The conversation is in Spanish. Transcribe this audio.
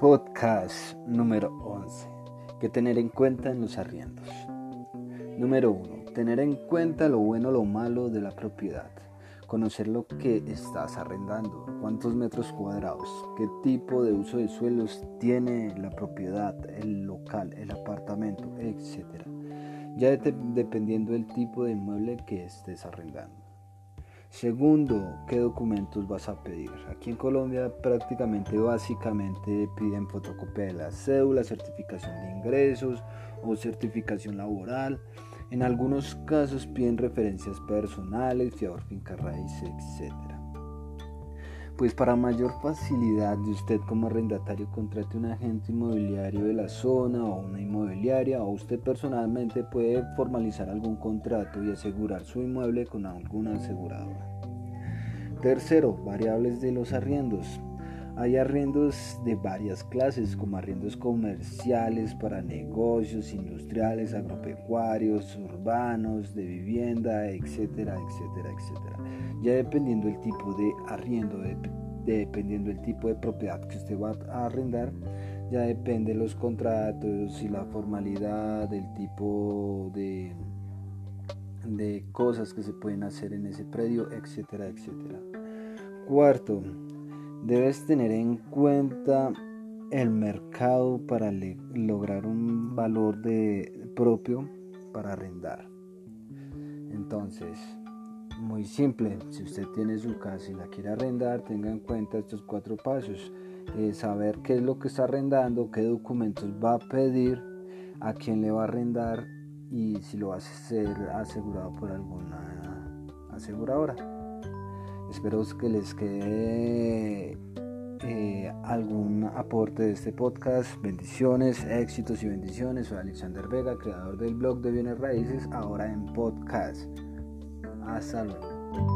Podcast número 11. ¿Qué tener en cuenta en los arriendos? Número 1. Tener en cuenta lo bueno lo malo de la propiedad. Conocer lo que estás arrendando, cuántos metros cuadrados, qué tipo de uso de suelos tiene la propiedad, el local, el apartamento, etc. Ya dependiendo del tipo de inmueble que estés arrendando. Segundo, ¿qué documentos vas a pedir? Aquí en Colombia prácticamente básicamente piden fotocopia de la cédula, certificación de ingresos o certificación laboral. En algunos casos piden referencias personales, fiador finca raíz, etc. Pues para mayor facilidad de usted como arrendatario contrate un agente inmobiliario de la zona o una inmobiliaria o usted personalmente puede formalizar algún contrato y asegurar su inmueble con alguna aseguradora. Tercero, variables de los arriendos. Hay arriendos de varias clases, como arriendos comerciales para negocios, industriales, agropecuarios, urbanos, de vivienda, etcétera, etcétera, etcétera. Ya dependiendo del tipo de arriendo, dependiendo del tipo de propiedad que usted va a arrendar, ya depende los contratos y la formalidad, del tipo de, de cosas que se pueden hacer en ese predio, etcétera, etcétera. Cuarto, Debes tener en cuenta el mercado para lograr un valor de propio para arrendar. Entonces, muy simple, si usted tiene su casa y la quiere arrendar, tenga en cuenta estos cuatro pasos. Eh, saber qué es lo que está arrendando, qué documentos va a pedir, a quién le va a arrendar y si lo va a ser asegurado por alguna aseguradora. Espero que les quede eh, algún aporte de este podcast. Bendiciones, éxitos y bendiciones. Soy Alexander Vega, creador del blog de bienes raíces, ahora en podcast. Hasta luego.